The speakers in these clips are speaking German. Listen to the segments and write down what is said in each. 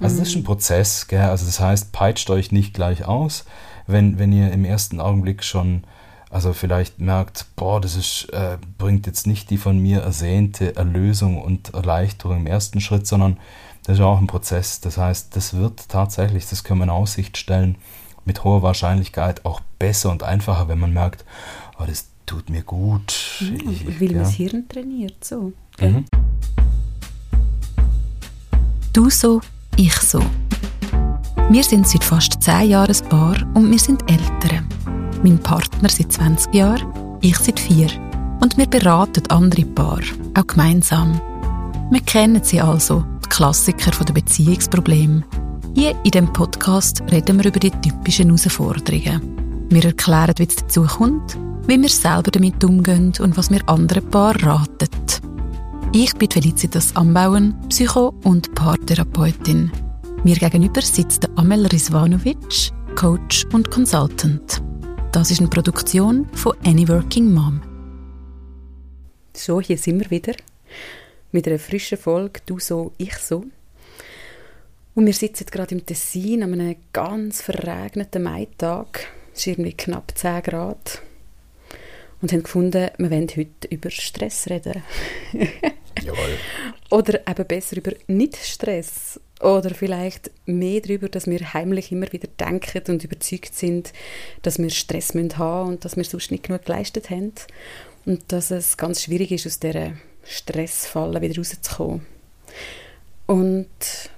Also das ist ein Prozess, gell? also das heißt, peitscht euch nicht gleich aus, wenn, wenn ihr im ersten Augenblick schon also vielleicht merkt, boah, das ist, äh, bringt jetzt nicht die von mir ersehnte Erlösung und Erleichterung im ersten Schritt, sondern das ist auch ein Prozess. Das heißt, das wird tatsächlich, das können wir in Aussicht stellen, mit hoher Wahrscheinlichkeit auch besser und einfacher, wenn man merkt, oh, das tut mir gut. Ja, ich, weil ja. das Hirn trainiert, so. Mhm. Du so, ich so. Wir sind seit fast zehn Jahren ein Paar und wir sind Eltern mein Partner seit 20 Jahren, ich seit vier. Und wir beraten andere Paar, auch gemeinsam. Wir kennen sie also, die Klassiker der Beziehungsprobleme. Hier in diesem Podcast reden wir über die typischen Herausforderungen. Wir erklären, wie es dazu kommt, wie wir selber damit umgehen und was wir anderen Paaren raten. Ich bin Felicitas Ambauen, Psycho- und Paartherapeutin. Mir gegenüber sitzt Amel Rizvanovic, Coach und Consultant. Das ist eine Produktion von Any Working Mom. So, hier sind wir wieder mit einer frischen Folge «Du so, ich so». Und wir sitzen gerade im Tessin an einem ganz verregneten Maitag. Es ist irgendwie knapp 10 Grad. Und haben gefunden, wir wollen heute über Stress reden. Jawohl. Oder eben besser über Nicht-Stress. Oder vielleicht mehr darüber, dass wir heimlich immer wieder denken und überzeugt sind, dass wir Stress haben müssen und dass wir sonst nicht genug geleistet haben. Und dass es ganz schwierig ist, aus dieser Stressfalle wieder rauszukommen. Und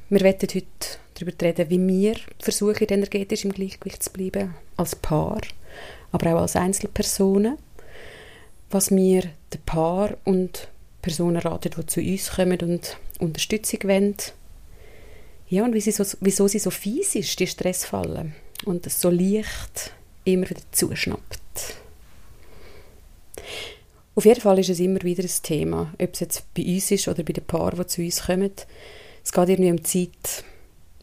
wir werden heute darüber reden, wie wir versuchen, energetisch im Gleichgewicht zu bleiben, als Paar, aber auch als Einzelpersonen. Was wir den Paar und Personen raten, die zu uns kommen und Unterstützung wollen ja, und sie so, wieso sie so fies ist, die Stressfalle. Und so leicht immer wieder zuschnappt. Auf jeden Fall ist es immer wieder ein Thema, ob es jetzt bei uns ist oder bei den Paaren, die zu uns kommen. Es geht irgendwie um Zeit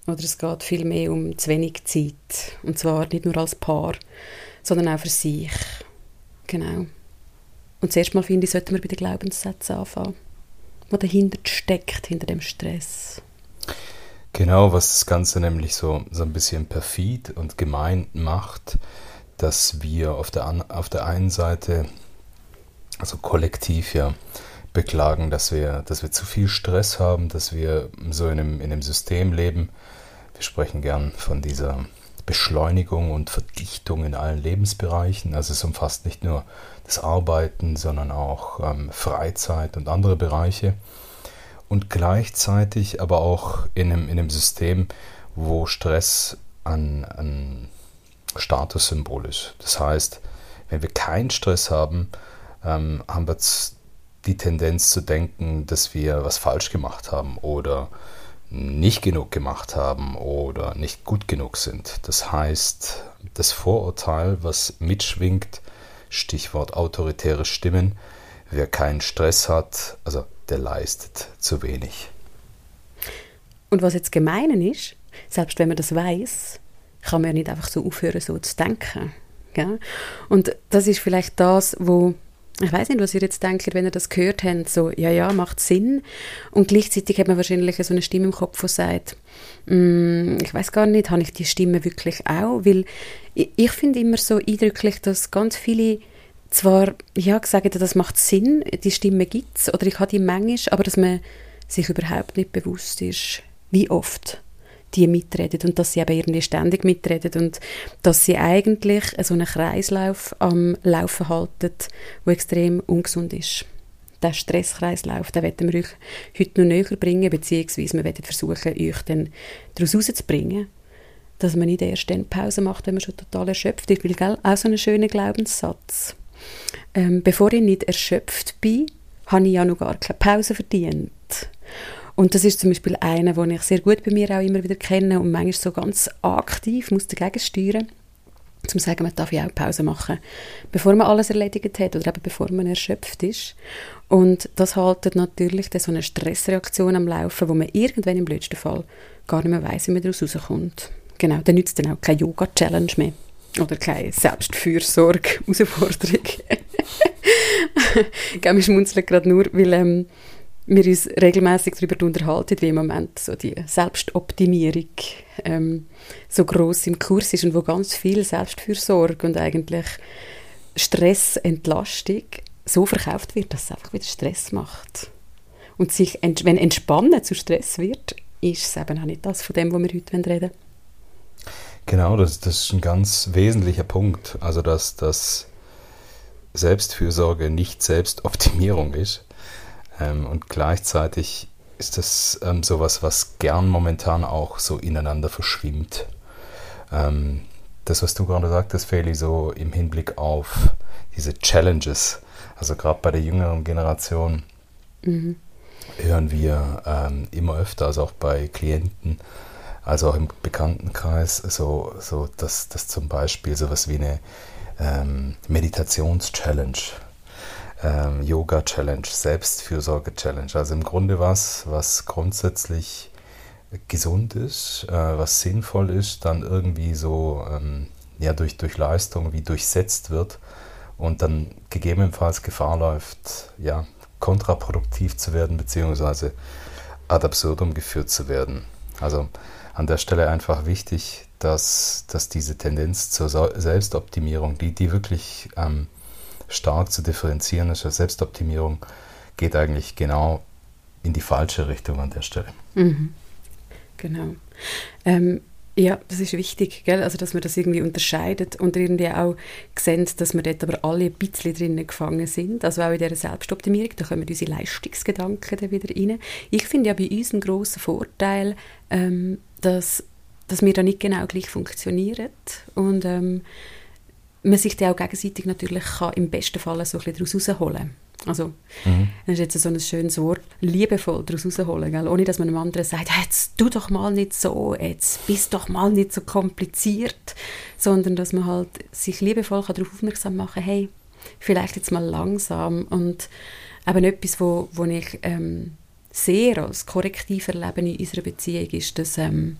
oder es geht vielmehr um zu wenig Zeit. Und zwar nicht nur als Paar, sondern auch für sich. Genau. Und zuerst mal finde ich, sollten wir bei den Glaubenssätzen anfangen, was dahinter steckt, hinter dem Stress. Genau, was das Ganze nämlich so, so ein bisschen perfid und gemein macht, dass wir auf der, auf der einen Seite, also kollektiv ja, beklagen, dass wir, dass wir zu viel Stress haben, dass wir so in einem, in einem System leben. Wir sprechen gern von dieser Beschleunigung und Verdichtung in allen Lebensbereichen. Also es umfasst nicht nur das Arbeiten, sondern auch ähm, Freizeit und andere Bereiche und gleichzeitig aber auch in einem, in einem System, wo Stress ein, ein Statussymbol ist. Das heißt, wenn wir keinen Stress haben, ähm, haben wir die Tendenz zu denken, dass wir was falsch gemacht haben oder nicht genug gemacht haben oder nicht gut genug sind. Das heißt, das Vorurteil, was mitschwingt, Stichwort autoritäre Stimmen, wer keinen Stress hat, also der leistet zu wenig. Und was jetzt gemein ist, selbst wenn man das weiß, kann man ja nicht einfach so aufhören, so zu denken. Ja? Und das ist vielleicht das, wo ich weiß nicht, was ihr jetzt denkt, wenn ihr das gehört habt, so, ja, ja, macht Sinn. Und gleichzeitig hat man wahrscheinlich so eine Stimme im Kopf, die sagt, mm, ich weiß gar nicht, habe ich die Stimme wirklich auch? Weil ich, ich finde immer so eindrücklich, dass ganz viele zwar ja, gesagt, das macht Sinn, die Stimme gibt es, oder ich habe die manchmal, aber dass man sich überhaupt nicht bewusst ist, wie oft die mitreden und dass sie eben irgendwie ständig mitreden und dass sie eigentlich so einen Kreislauf am Laufen halten, der extrem ungesund ist. Der Stresskreislauf, den werden wir euch heute noch näher bringen, beziehungsweise wir werden versuchen, euch dann daraus herauszubringen, dass man nicht erst dann Pause macht, wenn man schon total erschöpft ist, weil, gell, auch so ein schöner Glaubenssatz ähm, bevor ich nicht erschöpft bin, habe ich ja noch gar keine Pause verdient. Und das ist zum Beispiel einer, den ich sehr gut bei mir auch immer wieder kenne und manchmal so ganz aktiv muss dagegen steuern, zum sagen, man darf ja auch Pause machen, bevor man alles erledigt hat oder eben bevor man erschöpft ist. Und das haltet natürlich so eine Stressreaktion am Laufen, wo man irgendwann im blödsten Fall gar nicht mehr weiss, wie man daraus rauskommt. Genau, dann nützt dann auch keine Yoga-Challenge mehr. Oder keine Selbstfürsorge-Herausforderung. ich schmunzeln gerade nur, weil ähm, wir uns regelmäßig darüber unterhalten, wie im Moment so die Selbstoptimierung ähm, so groß im Kurs ist und wo ganz viel Selbstfürsorge und eigentlich Stressentlastung so verkauft wird, dass es einfach wieder Stress macht. Und sich, wenn Entspannen zu Stress wird, ist es eben auch nicht das von dem, wo wir heute reden. Genau, das, das ist ein ganz wesentlicher Punkt. Also, dass das Selbstfürsorge nicht Selbstoptimierung ist. Ähm, und gleichzeitig ist das ähm, sowas, was gern momentan auch so ineinander verschwimmt. Ähm, das, was du gerade sagtest, Feli, so im Hinblick auf diese Challenges, also gerade bei der jüngeren Generation, mhm. hören wir ähm, immer öfter, also auch bei Klienten, also auch im Bekanntenkreis, so, so dass, dass zum Beispiel sowas wie eine ähm, Meditations-Challenge, ähm, Yoga-Challenge, Selbstfürsorge-Challenge. Also im Grunde was, was grundsätzlich gesund ist, äh, was sinnvoll ist, dann irgendwie so ähm, ja, durch, durch Leistung wie durchsetzt wird und dann gegebenenfalls Gefahr läuft, ja, kontraproduktiv zu werden, beziehungsweise ad absurdum geführt zu werden. Also an der Stelle einfach wichtig, dass, dass diese Tendenz zur Selbstoptimierung, die, die wirklich ähm, stark zu differenzieren ist, Selbstoptimierung geht eigentlich genau in die falsche Richtung an der Stelle. Mhm. Genau. Ähm, ja, das ist wichtig, gell? Also, dass man das irgendwie unterscheidet und irgendwie auch sehen, dass wir dort aber alle ein bisschen drinnen gefangen sind. Also auch in dieser Selbstoptimierung, da kommen unsere Leistungsgedanken dann wieder rein. Ich finde ja bei uns einen grossen Vorteil, ähm, dass, dass wir da nicht genau gleich funktionieren und ähm, man sich da auch gegenseitig natürlich kann im besten Fall so ein bisschen daraus rausholen also, mhm. das ist jetzt so ein schönes Wort, liebevoll daraus rausholen, gell? ohne dass man einem anderen sagt, jetzt tu doch mal nicht so, jetzt bist doch mal nicht so kompliziert, sondern dass man halt sich liebevoll darauf aufmerksam machen kann, hey, vielleicht jetzt mal langsam und eben etwas, wo, wo ich ähm, sehr als korrektiv erlebe in unserer Beziehung, ist, dass ähm,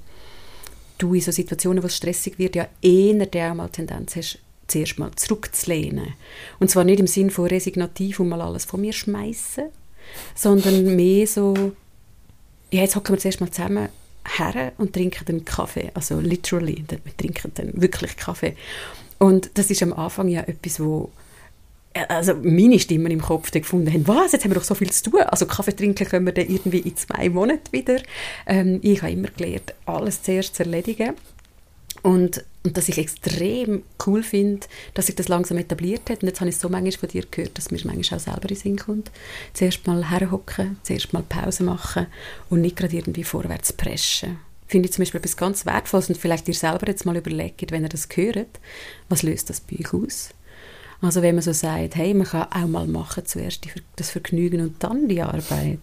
du in so Situationen, wo es stressig wird, ja eher der mal Tendenz hast, zuerst mal zurückzulehnen. Und zwar nicht im Sinn von resignativ und mal alles von mir schmeißen, sondern mehr so, ja, jetzt hocken wir zuerst mal zusammen her und trinken einen Kaffee. Also literally, wir trinken dann wirklich Kaffee. Und das ist am Anfang ja etwas, wo äh, also meine Stimmen im Kopf gefunden haben, was, jetzt haben wir doch so viel zu tun. Also Kaffee trinken können wir dann irgendwie in zwei Monaten wieder. Ähm, ich habe immer gelernt, alles zuerst zu erledigen. Und, und dass ich extrem cool finde, dass sich das langsam etabliert hat. Und jetzt habe ich so manchmal von dir gehört, dass mir manchmal auch selber in den Sinn kommt. Zuerst mal herhocken, zuerst mal Pause machen und nicht gerade irgendwie vorwärts preschen. Finde ich zum Beispiel etwas ganz Wertvolles und vielleicht ihr selber jetzt mal überlegt, wenn ihr das hört, was löst das bei euch aus? Also wenn man so sagt, hey, man kann auch mal machen, zuerst das Vergnügen und dann die Arbeit.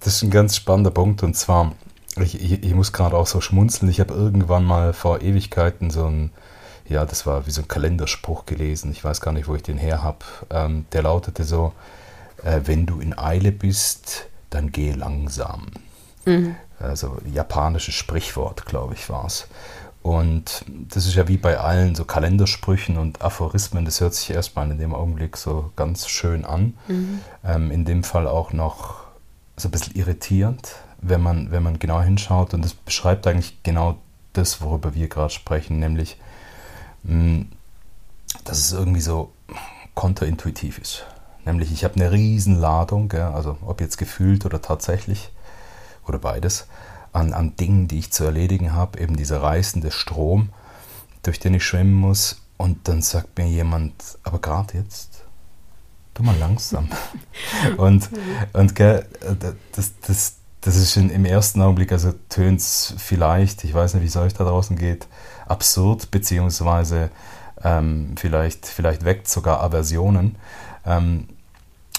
Das ist ein ganz spannender Punkt und zwar ich, ich, ich muss gerade auch so schmunzeln. Ich habe irgendwann mal vor Ewigkeiten so ein, ja, das war wie so ein Kalenderspruch gelesen. Ich weiß gar nicht, wo ich den her habe. Ähm, der lautete so: äh, Wenn du in Eile bist, dann geh langsam. Mhm. Also japanisches Sprichwort, glaube ich, war es. Und das ist ja wie bei allen so Kalendersprüchen und Aphorismen, das hört sich erstmal in dem Augenblick so ganz schön an. Mhm. Ähm, in dem Fall auch noch so ein bisschen irritierend, wenn man, wenn man genau hinschaut. Und das beschreibt eigentlich genau das, worüber wir gerade sprechen, nämlich, mm, dass es irgendwie so konterintuitiv ist. Nämlich, ich habe eine Riesenladung, gell, also ob jetzt gefühlt oder tatsächlich oder beides, an, an Dingen, die ich zu erledigen habe, eben dieser reißende Strom, durch den ich schwimmen muss. Und dann sagt mir jemand, aber gerade jetzt, tu mal langsam. und und gell, das, das, das ist in, im ersten Augenblick, also tönt es vielleicht, ich weiß nicht, wie es euch da draußen geht, absurd, beziehungsweise ähm, vielleicht, vielleicht weckt sogar Aversionen. Ähm,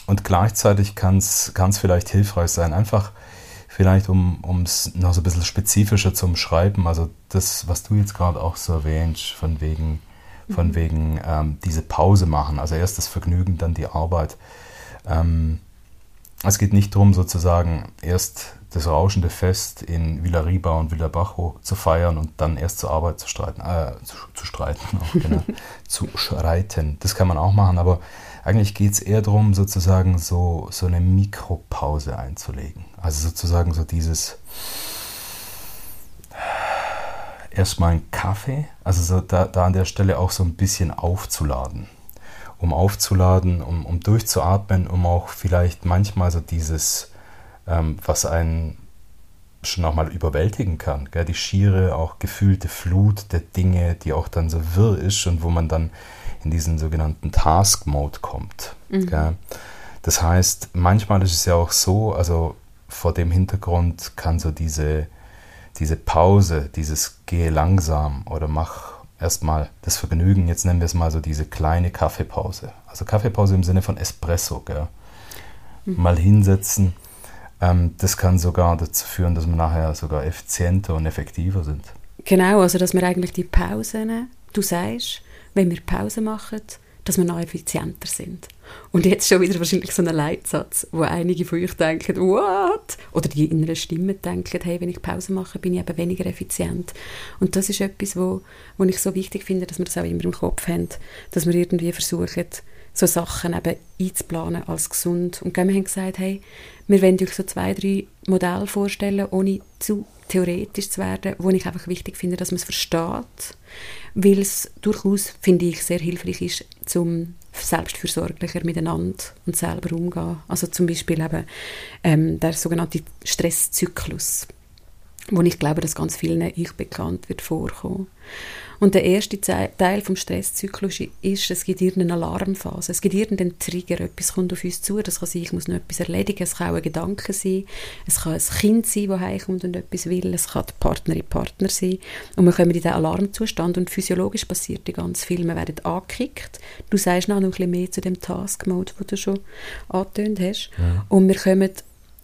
und gleichzeitig kann es vielleicht hilfreich sein, einfach vielleicht, um es noch so ein bisschen spezifischer zu umschreiben, also das, was du jetzt gerade auch so erwähnst, von wegen, von mhm. wegen ähm, diese Pause machen, also erst das Vergnügen, dann die Arbeit. Ähm, es geht nicht darum, sozusagen erst das rauschende Fest in Villariba und Villabajo zu feiern und dann erst zur Arbeit zu streiten, äh, zu, zu streiten, auch, genau, zu schreiten. Das kann man auch machen, aber eigentlich geht es eher darum, sozusagen so, so eine Mikropause einzulegen. Also sozusagen so dieses erstmal einen Kaffee, also so da, da an der Stelle auch so ein bisschen aufzuladen. Um aufzuladen, um, um durchzuatmen, um auch vielleicht manchmal so dieses, ähm, was einen schon auch mal überwältigen kann. Gell? Die schiere, auch gefühlte Flut der Dinge, die auch dann so wirr ist und wo man dann in diesen sogenannten Task-Mode kommt. Mhm. Das heißt, manchmal ist es ja auch so, also vor dem Hintergrund kann so diese, diese Pause, dieses gehe langsam oder mach erstmal das Vergnügen, jetzt nennen wir es mal so diese kleine Kaffeepause. Also Kaffeepause im Sinne von Espresso, gell? Mhm. Mal hinsetzen, ähm, das kann sogar dazu führen, dass wir nachher sogar effizienter und effektiver sind. Genau, also dass wir eigentlich die Pausen, du sagst, wenn wir Pause machen, dass wir noch effizienter sind. Und jetzt schon wieder wahrscheinlich so ein Leitsatz, wo einige von euch denken, what? Oder die innere Stimme denken, hey, wenn ich Pause mache, bin ich eben weniger effizient. Und das ist etwas, wo, wo ich so wichtig finde, dass wir das auch immer im Kopf haben, dass wir irgendwie versuchen, so Sachen eben einzuplanen als gesund. Und wir haben gesagt, hey, wir wollen euch so zwei, drei Modelle vorstellen, ohne zu theoretisch zu werden, wo ich einfach wichtig finde, dass man es versteht, weil es durchaus, finde ich, sehr hilfreich ist, zum selbstfürsorglicher miteinander und selber umgehen. Also zum Beispiel eben ähm, der sogenannte Stresszyklus, wo ich glaube, dass ganz vielen euch bekannt wird vorkommen. Und der erste Teil vom Stresszyklus ist, es gibt irgendeine Alarmphase, es gibt irgendeinen Trigger, etwas kommt auf uns zu, das kann sein, ich muss noch etwas erledigen, es kann auch ein Gedanke sein, es kann ein Kind sein, das heimkommt und etwas will, es kann die Partnerin, Partner sein. Und wir kommen in diesen Alarmzustand. Und physiologisch passiert die ganz viel, wir werden angekickt, du sagst noch ein bisschen mehr zu dem Task-Mode, den du schon angetönt hast. Ja. und wir kommen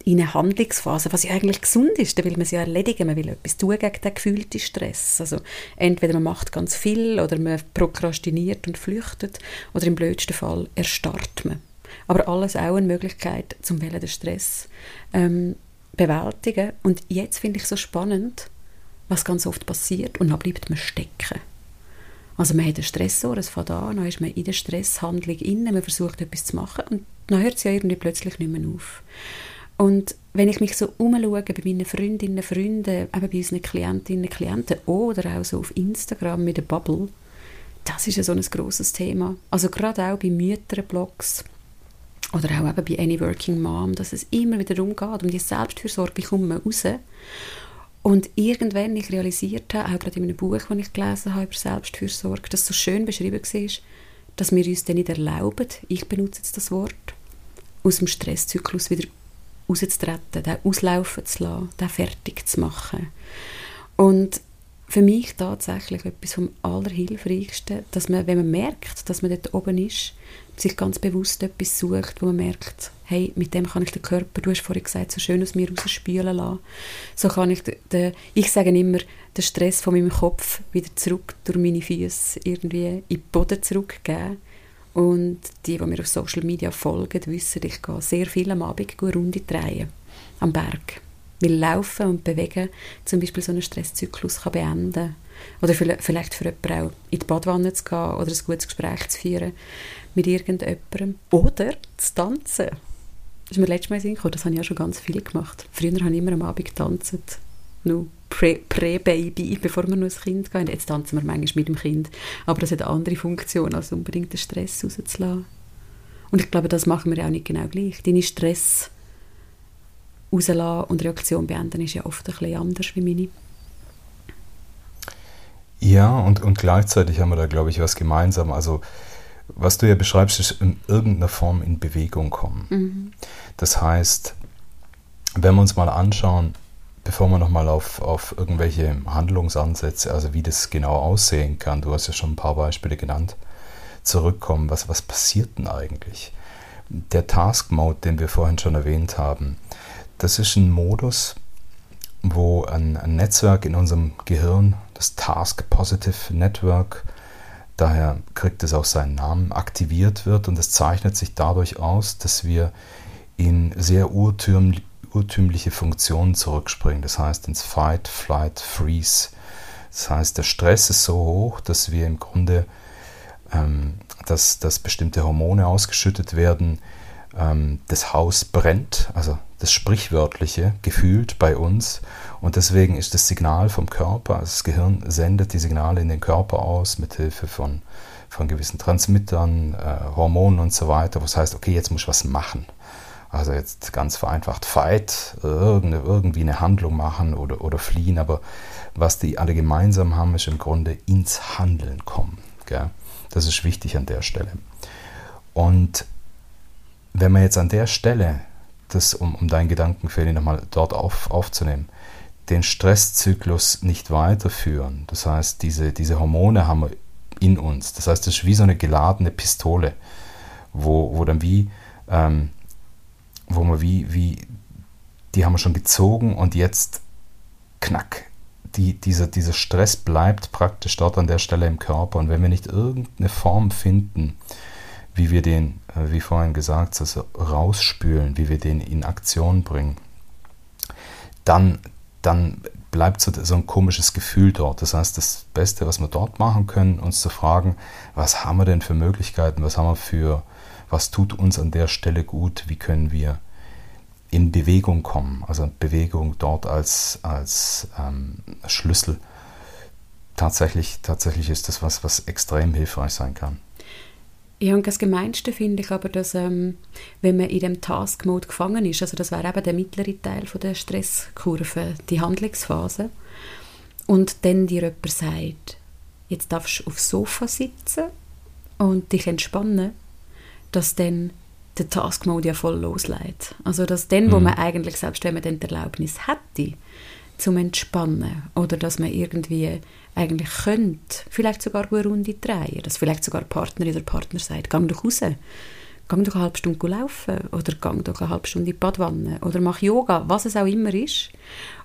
in eine Handlungsphase, was ja eigentlich gesund ist, da will man es ja erledigen, man will etwas tun gegen den gefühlten Stress. Also entweder man macht ganz viel oder man prokrastiniert und flüchtet oder im blödsten Fall erstarrt man. Aber alles auch eine Möglichkeit, zum den Stress ähm, bewältigen. Und jetzt finde ich so spannend, was ganz oft passiert und dann bleibt man stecken. Also man hat einen Stressor, es fängt an, dann ist man in der Stresshandlung inne, man versucht etwas zu machen und dann hört es ja irgendwie plötzlich nicht mehr auf. Und wenn ich mich so umschaue bei meinen Freundinnen, Freunden, eben bei unseren Klientinnen, Klienten oder auch so auf Instagram mit der Bubble, das ist ja so ein grosses Thema. Also gerade auch bei Mütterblogs oder auch eben bei Any Working Mom, dass es immer wieder darum geht, um die Selbstfürsorge, wie kommt man raus? Und irgendwann ich realisiert habe, auch gerade in einem Buch, das ich gelesen habe über Selbstfürsorge, das so schön beschrieben war, dass wir uns dann nicht erlauben, ich benutze jetzt das Wort, aus dem Stresszyklus wieder rauszutreten, den auslaufen zu lassen, den fertig zu machen. Und für mich tatsächlich etwas vom Allerhilfreichsten, dass man, wenn man merkt, dass man dort oben ist, sich ganz bewusst etwas sucht, wo man merkt, hey, mit dem kann ich den Körper, du hast vorhin gesagt, so schön aus mir rausspülen lassen. So kann ich, den, den, ich sage immer, den Stress von meinem Kopf wieder zurück durch meine Füße irgendwie in den Boden zurückgeben und die, die mir auf Social Media folgen, wissen, ich gehe sehr viel am Abend eine Runde drehen am Berg. Weil Laufen und Bewegen zum Beispiel so einen Stresszyklus kann beenden Oder vielleicht für jemanden auch in die Badwanne zu gehen oder ein gutes Gespräch zu führen mit irgendjemandem. Oder zu tanzen. Das ist mir letztes Mal gekommen, das habe ich ja schon ganz viel gemacht. Früher habe ich immer am Abend getanzt noch Prä-Baby, bevor wir noch ein Kind gehen. Jetzt tanzen wir manchmal mit dem Kind. Aber das hat eine andere Funktion, als unbedingt den Stress rauszulassen. Und ich glaube, das machen wir ja auch nicht genau gleich. Deine Stress rauslassen und Reaktion beenden ist ja oft ein bisschen anders wie meine. Ja, und, und gleichzeitig haben wir da, glaube ich, was gemeinsam. Also, was du ja beschreibst, ist in irgendeiner Form in Bewegung kommen. Mhm. Das heißt, wenn wir uns mal anschauen, bevor wir nochmal auf, auf irgendwelche Handlungsansätze, also wie das genau aussehen kann, du hast ja schon ein paar Beispiele genannt, zurückkommen, was, was passiert denn eigentlich? Der Task Mode, den wir vorhin schon erwähnt haben, das ist ein Modus, wo ein, ein Netzwerk in unserem Gehirn, das Task Positive Network, daher kriegt es auch seinen Namen, aktiviert wird und es zeichnet sich dadurch aus, dass wir in sehr urtümlich urtümliche Funktionen zurückspringen. Das heißt ins Fight, Flight, Freeze. Das heißt, der Stress ist so hoch, dass wir im Grunde ähm, dass, dass bestimmte Hormone ausgeschüttet werden, ähm, das Haus brennt, also das Sprichwörtliche gefühlt bei uns. Und deswegen ist das Signal vom Körper, also das Gehirn sendet die Signale in den Körper aus mit Hilfe von, von gewissen Transmittern, äh, Hormonen und so weiter, was heißt, okay, jetzt muss ich was machen. Also jetzt ganz vereinfacht fight, irgendwie eine Handlung machen oder, oder fliehen, aber was die alle gemeinsam haben, ist im Grunde ins Handeln kommen. Gell? Das ist wichtig an der Stelle. Und wenn man jetzt an der Stelle, das, um, um deinen Gedankenfehler nochmal dort auf, aufzunehmen, den Stresszyklus nicht weiterführen, das heißt, diese, diese Hormone haben wir in uns, das heißt, das ist wie so eine geladene Pistole, wo, wo dann wie, ähm, wo man wie, wie, die haben wir schon gezogen und jetzt knack, die, dieser, dieser Stress bleibt praktisch dort an der Stelle im Körper. Und wenn wir nicht irgendeine Form finden, wie wir den, äh, wie vorhin gesagt, also rausspülen, wie wir den in Aktion bringen, dann, dann bleibt so, so ein komisches Gefühl dort. Das heißt, das Beste, was wir dort machen können, uns zu fragen, was haben wir denn für Möglichkeiten, was haben wir für, was tut uns an der Stelle gut, wie können wir in Bewegung kommen, also Bewegung dort als, als ähm, Schlüssel. Tatsächlich, tatsächlich ist das was, was extrem hilfreich sein kann. Ja, und das Gemeinste finde ich aber, dass ähm, wenn man in dem Task-Mode gefangen ist, also das wäre eben der mittlere Teil von der Stresskurve, die Handlungsphase, und dann dir jemand sagt, jetzt darfst du aufs Sofa sitzen und dich entspannen, dass dann der Task Mode ja voll loslädt. Also dass dann, mhm. wo man eigentlich, selbst wenn man dann die Erlaubnis hätte, zum Entspannen oder dass man irgendwie eigentlich könnte, vielleicht sogar eine Runde drehen, dass vielleicht sogar Partnerin oder Partner sagt, gang doch raus, gang doch eine halbe Stunde laufen oder gang doch eine halbe Stunde in die Badwanne oder mach Yoga, was es auch immer ist.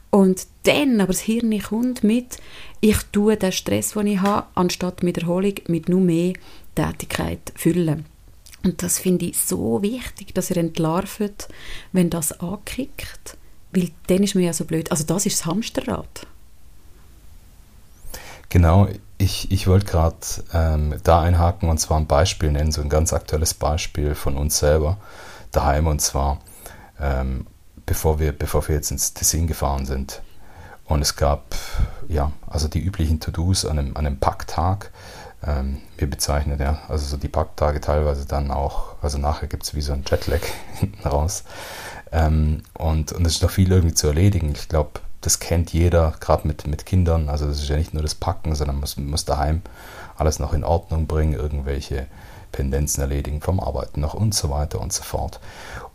Und dann aber das Hirn kommt mit, ich tue den Stress, den ich habe, anstatt mit Erholung, mit nur mehr Tätigkeit füllen. Und das finde ich so wichtig, dass ihr entlarvt, wenn das ankickt, weil dann ist mir ja so blöd. Also das ist das Hamsterrad. Genau, ich, ich wollte gerade ähm, da einhaken und zwar ein Beispiel nennen, so ein ganz aktuelles Beispiel von uns selber daheim und zwar ähm, bevor, wir, bevor wir jetzt ins Tessin gefahren sind. Und es gab ja, also die üblichen To-Dos an einem, an einem Packtag ähm, wir bezeichnen, ja. Also so die Packtage teilweise dann auch, also nachher gibt es wie so ein Jetlag hinten raus. Ähm, und, und es ist noch viel irgendwie zu erledigen. Ich glaube, das kennt jeder, gerade mit, mit Kindern. Also das ist ja nicht nur das Packen, sondern man muss, muss daheim alles noch in Ordnung bringen, irgendwelche Pendenzen erledigen vom Arbeiten noch und so weiter und so fort.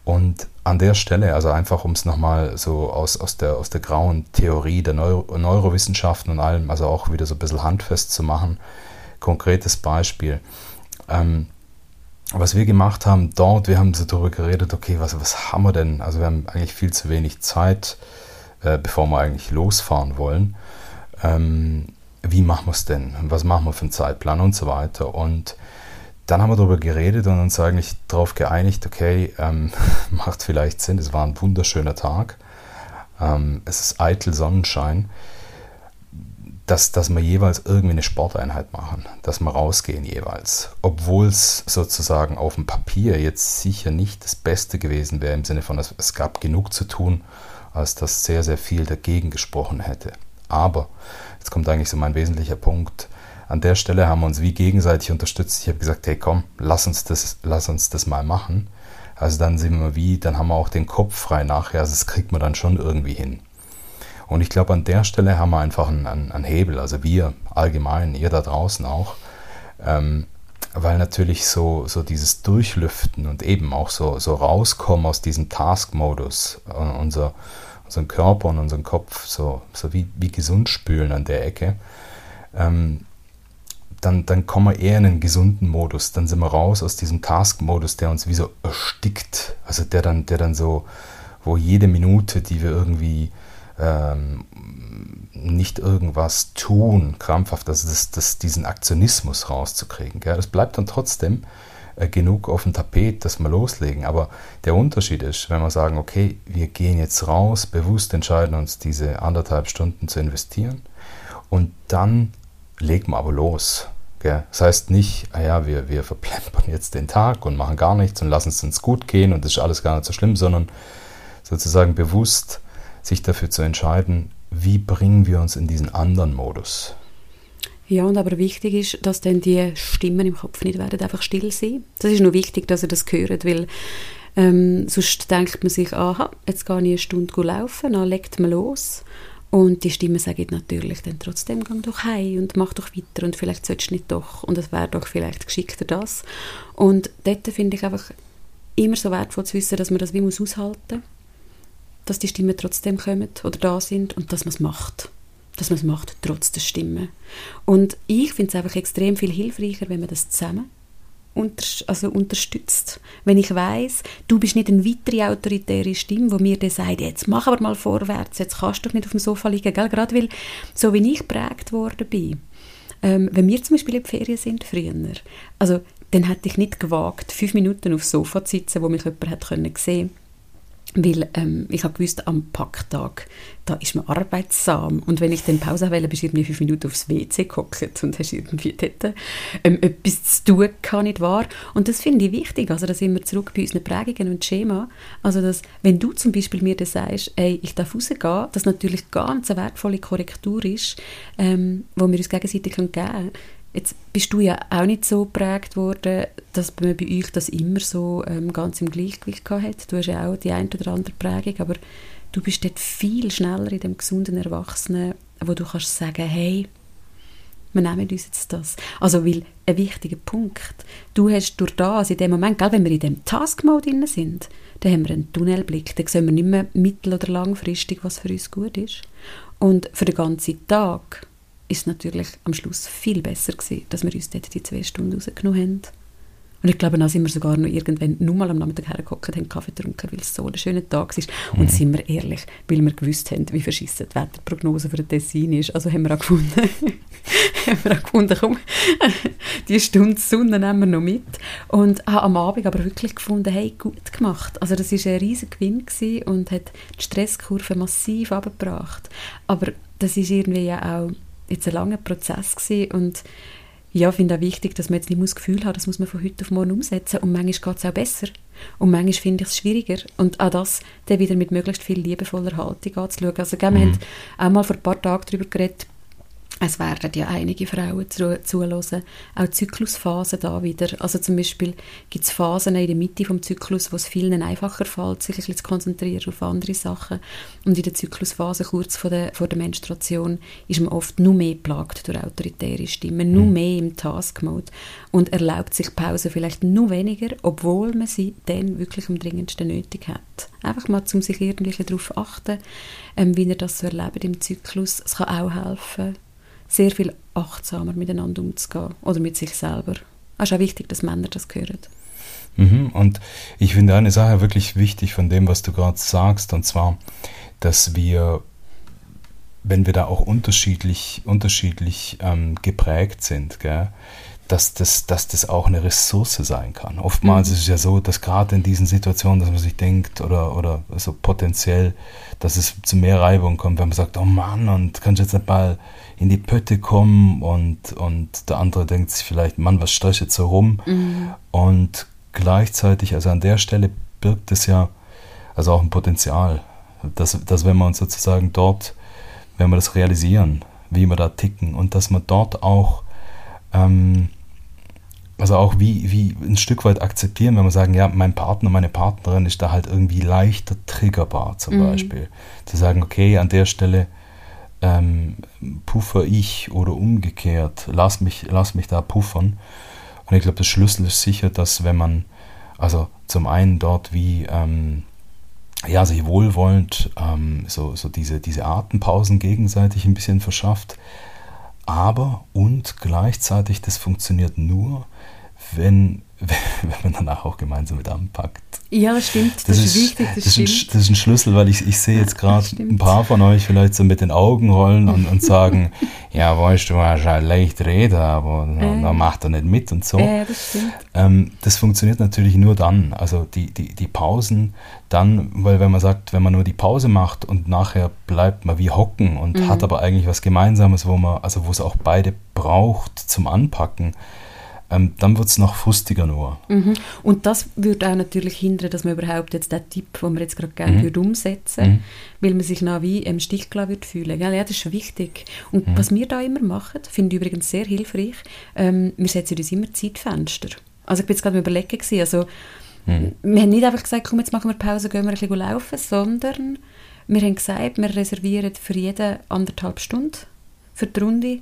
Und an der Stelle, also einfach um es nochmal so aus, aus, der, aus der grauen Theorie der Neuro Neurowissenschaften und allem, also auch wieder so ein bisschen handfest zu machen, konkretes Beispiel. Ähm, was wir gemacht haben dort, wir haben so darüber geredet, okay, was, was haben wir denn? Also wir haben eigentlich viel zu wenig Zeit, äh, bevor wir eigentlich losfahren wollen. Ähm, wie machen wir es denn? Was machen wir für einen Zeitplan und so weiter? Und dann haben wir darüber geredet und uns eigentlich darauf geeinigt, okay, ähm, macht vielleicht Sinn, es war ein wunderschöner Tag, ähm, es ist eitel Sonnenschein dass, dass wir jeweils irgendwie eine Sporteinheit machen, dass wir rausgehen jeweils. Obwohl es sozusagen auf dem Papier jetzt sicher nicht das Beste gewesen wäre, im Sinne von, es, es gab genug zu tun, als dass sehr, sehr viel dagegen gesprochen hätte. Aber, jetzt kommt eigentlich so mein wesentlicher Punkt, an der Stelle haben wir uns wie gegenseitig unterstützt. Ich habe gesagt, hey komm, lass uns das, lass uns das mal machen. Also dann sind wir wie, dann haben wir auch den Kopf frei nachher, also das kriegt man dann schon irgendwie hin. Und ich glaube, an der Stelle haben wir einfach einen, einen, Hebel, also wir allgemein, ihr da draußen auch, ähm, weil natürlich so, so dieses Durchlüften und eben auch so, so rauskommen aus diesem Task-Modus, äh, unser, unseren Körper und unseren Kopf so, so wie, wie gesund spülen an der Ecke, ähm, dann, dann kommen wir eher in einen gesunden Modus. Dann sind wir raus aus diesem Task-Modus, der uns wie so erstickt. Also der dann, der dann so, wo jede Minute, die wir irgendwie ähm, nicht irgendwas tun, krampfhaft, also das, das, diesen Aktionismus rauszukriegen. Gell? Das bleibt dann trotzdem äh, genug auf dem Tapet, dass wir loslegen. Aber der Unterschied ist, wenn wir sagen, okay, wir gehen jetzt raus, bewusst entscheiden uns, diese anderthalb Stunden zu investieren und dann legen wir aber los. Gell? Das heißt nicht, ah ja, wir, wir verplempern jetzt den Tag und machen gar nichts und lassen es uns gut gehen und das ist alles gar nicht so schlimm, sondern sozusagen bewusst sich dafür zu entscheiden, wie bringen wir uns in diesen anderen Modus. Ja, und aber wichtig ist, dass dann die Stimmen im Kopf nicht werden einfach still sein. Das ist nur wichtig, dass ihr das hört, weil ähm, sonst denkt man sich, aha, jetzt gehe ich eine Stunde laufen, dann legt man los und die Stimme sagt natürlich dann trotzdem, geh doch heim und mach doch weiter und vielleicht solltest du nicht doch und es wäre doch vielleicht geschickter das. Und dort finde ich einfach immer so wertvoll zu wissen, dass man das wie muss aushalten dass die Stimmen trotzdem kommen oder da sind und dass man es macht. Dass man es macht, trotz der Stimme. Und ich finde es einfach extrem viel hilfreicher, wenn man das zusammen unter, also unterstützt. Wenn ich weiß, du bist nicht eine weitere autoritäre Stimme, wo mir dann sagt, jetzt mach aber mal vorwärts, jetzt kannst du doch nicht auf dem Sofa liegen, gell? gerade weil, so wie ich geprägt worden bin, ähm, wenn wir zum Beispiel in die Ferien sind früher, also dann hätte ich nicht gewagt, fünf Minuten aufs Sofa zu sitzen, wo mich jemand hat können sehen weil ähm, ich habe gewusst, am Packtag, da ist man arbeitsam. Und wenn ich dann Pause wähle, bist du irgendwie fünf Minuten aufs WC gehockt und hast irgendwie dort ähm, etwas zu tun gehabt, nicht wahr? Und das finde ich wichtig. Also da sind wir zurück bei unseren Prägungen und Schema. Also dass, wenn du zum Beispiel mir dann sagst, ey, ich darf rausgehen, das natürlich ganz eine wertvolle Korrektur ist, ähm, wo wir uns gegenseitig geben können. Jetzt bist du ja auch nicht so geprägt worden, dass man bei euch das immer so ähm, ganz im Gleichgewicht hat. Du hast ja auch die ein oder andere Prägung, aber du bist dort viel schneller in dem gesunden Erwachsenen, wo du kannst sagen, hey, wir nehmen uns jetzt das. Also, weil ein wichtiger Punkt, du hast durch das, in dem Moment, gell, wenn wir in dem Task-Mode sind, dann haben wir einen Tunnelblick, dann sehen wir nicht mehr mittel- oder langfristig, was für uns gut ist. Und für den ganzen Tag ist natürlich am Schluss viel besser gewesen, dass wir uns dort die zwei Stunden rausgenommen haben. Und ich glaube, dann sind wir sogar noch irgendwann nur mal am Nachmittag hergekommen, haben Kaffee getrunken, weil es so ein schöner Tag. Und mhm. sind wir ehrlich, weil wir gewusst haben, wie verschissen die Wetterprognose für den Tessin ist, also haben wir auch gefunden, haben wir auch gefunden, komm, die Stunde Sonne nehmen wir noch mit. Und habe am Abend aber wirklich gefunden, hey, gut gemacht. Also das war ein riesiger Gewinn und hat die Stresskurve massiv abgebracht. Aber das ist irgendwie ja auch jetzt ein langer Prozess gewesen und ja, ich finde auch wichtig, dass man jetzt nicht das Gefühl hat, das muss man von heute auf morgen umsetzen und manchmal geht es auch besser und manchmal finde ich es schwieriger und auch das dann wieder mit möglichst viel liebevoller Haltung anzuschauen. Also wir mhm. haben auch mal vor ein paar Tagen darüber geredet, es werden ja einige Frauen zu, zuhören, auch Zyklusphasen da wieder. Also zum Beispiel gibt es Phasen in der Mitte des Zyklus, wo es vielen einfacher fällt, sich ein bisschen zu konzentrieren auf andere Sachen. Und in der Zyklusphase kurz vor der, vor der Menstruation ist man oft nur mehr plagt durch autoritäre Stimmen, nur mhm. mehr im Task-Mode und erlaubt sich Pause vielleicht nur weniger, obwohl man sie dann wirklich am dringendsten nötig hat. Einfach mal, um sich irgendwie darauf zu achten, ähm, wie er das so erlebt im Zyklus. Es kann auch helfen, sehr viel achtsamer miteinander umzugehen oder mit sich selber. Es ist auch wichtig, dass Männer das hören. Mhm, und ich finde eine Sache wirklich wichtig von dem, was du gerade sagst, und zwar, dass wir, wenn wir da auch unterschiedlich, unterschiedlich ähm, geprägt sind, gell, dass das, dass das auch eine Ressource sein kann. Oftmals mhm. ist es ja so, dass gerade in diesen Situationen, dass man sich denkt oder, oder so potenziell, dass es zu mehr Reibung kommt, wenn man sagt, oh Mann, und kannst jetzt mal in die Pötte kommen und, und der andere denkt sich vielleicht, Mann, was streicht jetzt so rum? Mhm. Und gleichzeitig, also an der Stelle birgt es ja also auch ein Potenzial, dass, dass wenn wir uns sozusagen dort, wenn wir das realisieren, wie wir da ticken und dass wir dort auch ähm, also auch wie, wie ein Stück weit akzeptieren, wenn wir sagen, ja, mein Partner, meine Partnerin ist da halt irgendwie leichter triggerbar zum mhm. Beispiel. Zu sagen, okay, an der Stelle ähm, puffer ich oder umgekehrt, lass mich, lass mich da puffern. Und ich glaube, der Schlüssel ist sicher, dass wenn man, also zum einen dort wie, ähm, ja, sich wohlwollend ähm, so, so diese, diese Atempausen gegenseitig ein bisschen verschafft, aber und gleichzeitig, das funktioniert nur, wenn wenn man danach auch gemeinsam mit anpackt. Ja, stimmt, das, das ist, wichtig, das, das stimmt. Ist ein, das ist ein Schlüssel, weil ich, ich sehe jetzt gerade ein paar von euch vielleicht so mit den Augen rollen und, und sagen, ja, weißt du, hast halt leicht reden, aber äh. dann macht er nicht mit und so. Äh, das stimmt. Ähm, das funktioniert natürlich nur dann, also die, die, die Pausen dann, weil wenn man sagt, wenn man nur die Pause macht und nachher bleibt man wie hocken und mhm. hat aber eigentlich was Gemeinsames, wo man, also wo es auch beide braucht zum Anpacken, ähm, dann wird es noch frustiger nur. Mhm. Und das würde auch natürlich hindern, dass man überhaupt jetzt den Tipp, den man jetzt gerade gerne mhm. würde umsetzen mhm. weil man sich noch wie im Stich gelassen würde fühlen. Ja, das ist schon wichtig. Und mhm. was wir da immer machen, finde ich übrigens sehr hilfreich, ähm, wir setzen uns immer Zeitfenster. Also ich bin jetzt gerade überlegen gewesen, also mhm. wir haben nicht einfach gesagt, komm, jetzt machen wir Pause, gehen wir ein bisschen laufen, sondern wir haben gesagt, wir reservieren für jeden anderthalb Stunden für die Runde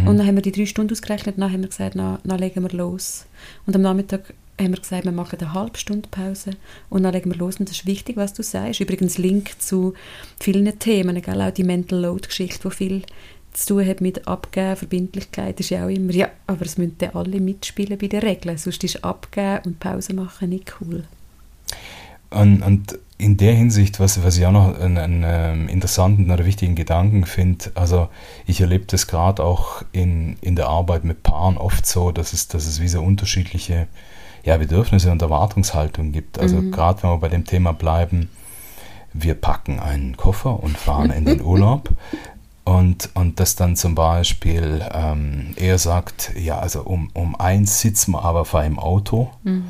Mhm. Und dann haben wir die drei Stunden ausgerechnet, dann haben wir gesagt, dann, dann legen wir los. Und am Nachmittag haben wir gesagt, wir machen eine halbe Stunde Pause und dann legen wir los. Und das ist wichtig, was du sagst. Übrigens Link zu vielen Themen, gell? auch die Mental Load-Geschichte, die viel zu tun hat mit Abgeben, Verbindlichkeit, ist ja auch immer, ja, aber es müssen alle mitspielen bei den Regeln, sonst ist Abgeben und Pause machen nicht cool. Und, und in der Hinsicht, was, was ich auch noch einen, einen ähm, interessanten oder wichtigen Gedanken finde, also ich erlebe das gerade auch in, in der Arbeit mit Paaren oft so, dass es, dass es wie so unterschiedliche ja, Bedürfnisse und Erwartungshaltungen gibt. Also mhm. gerade wenn wir bei dem Thema bleiben, wir packen einen Koffer und fahren in den Urlaub. Und, und dass dann zum Beispiel ähm, er sagt, ja, also um, um eins sitzen wir aber vor einem Auto. Mhm.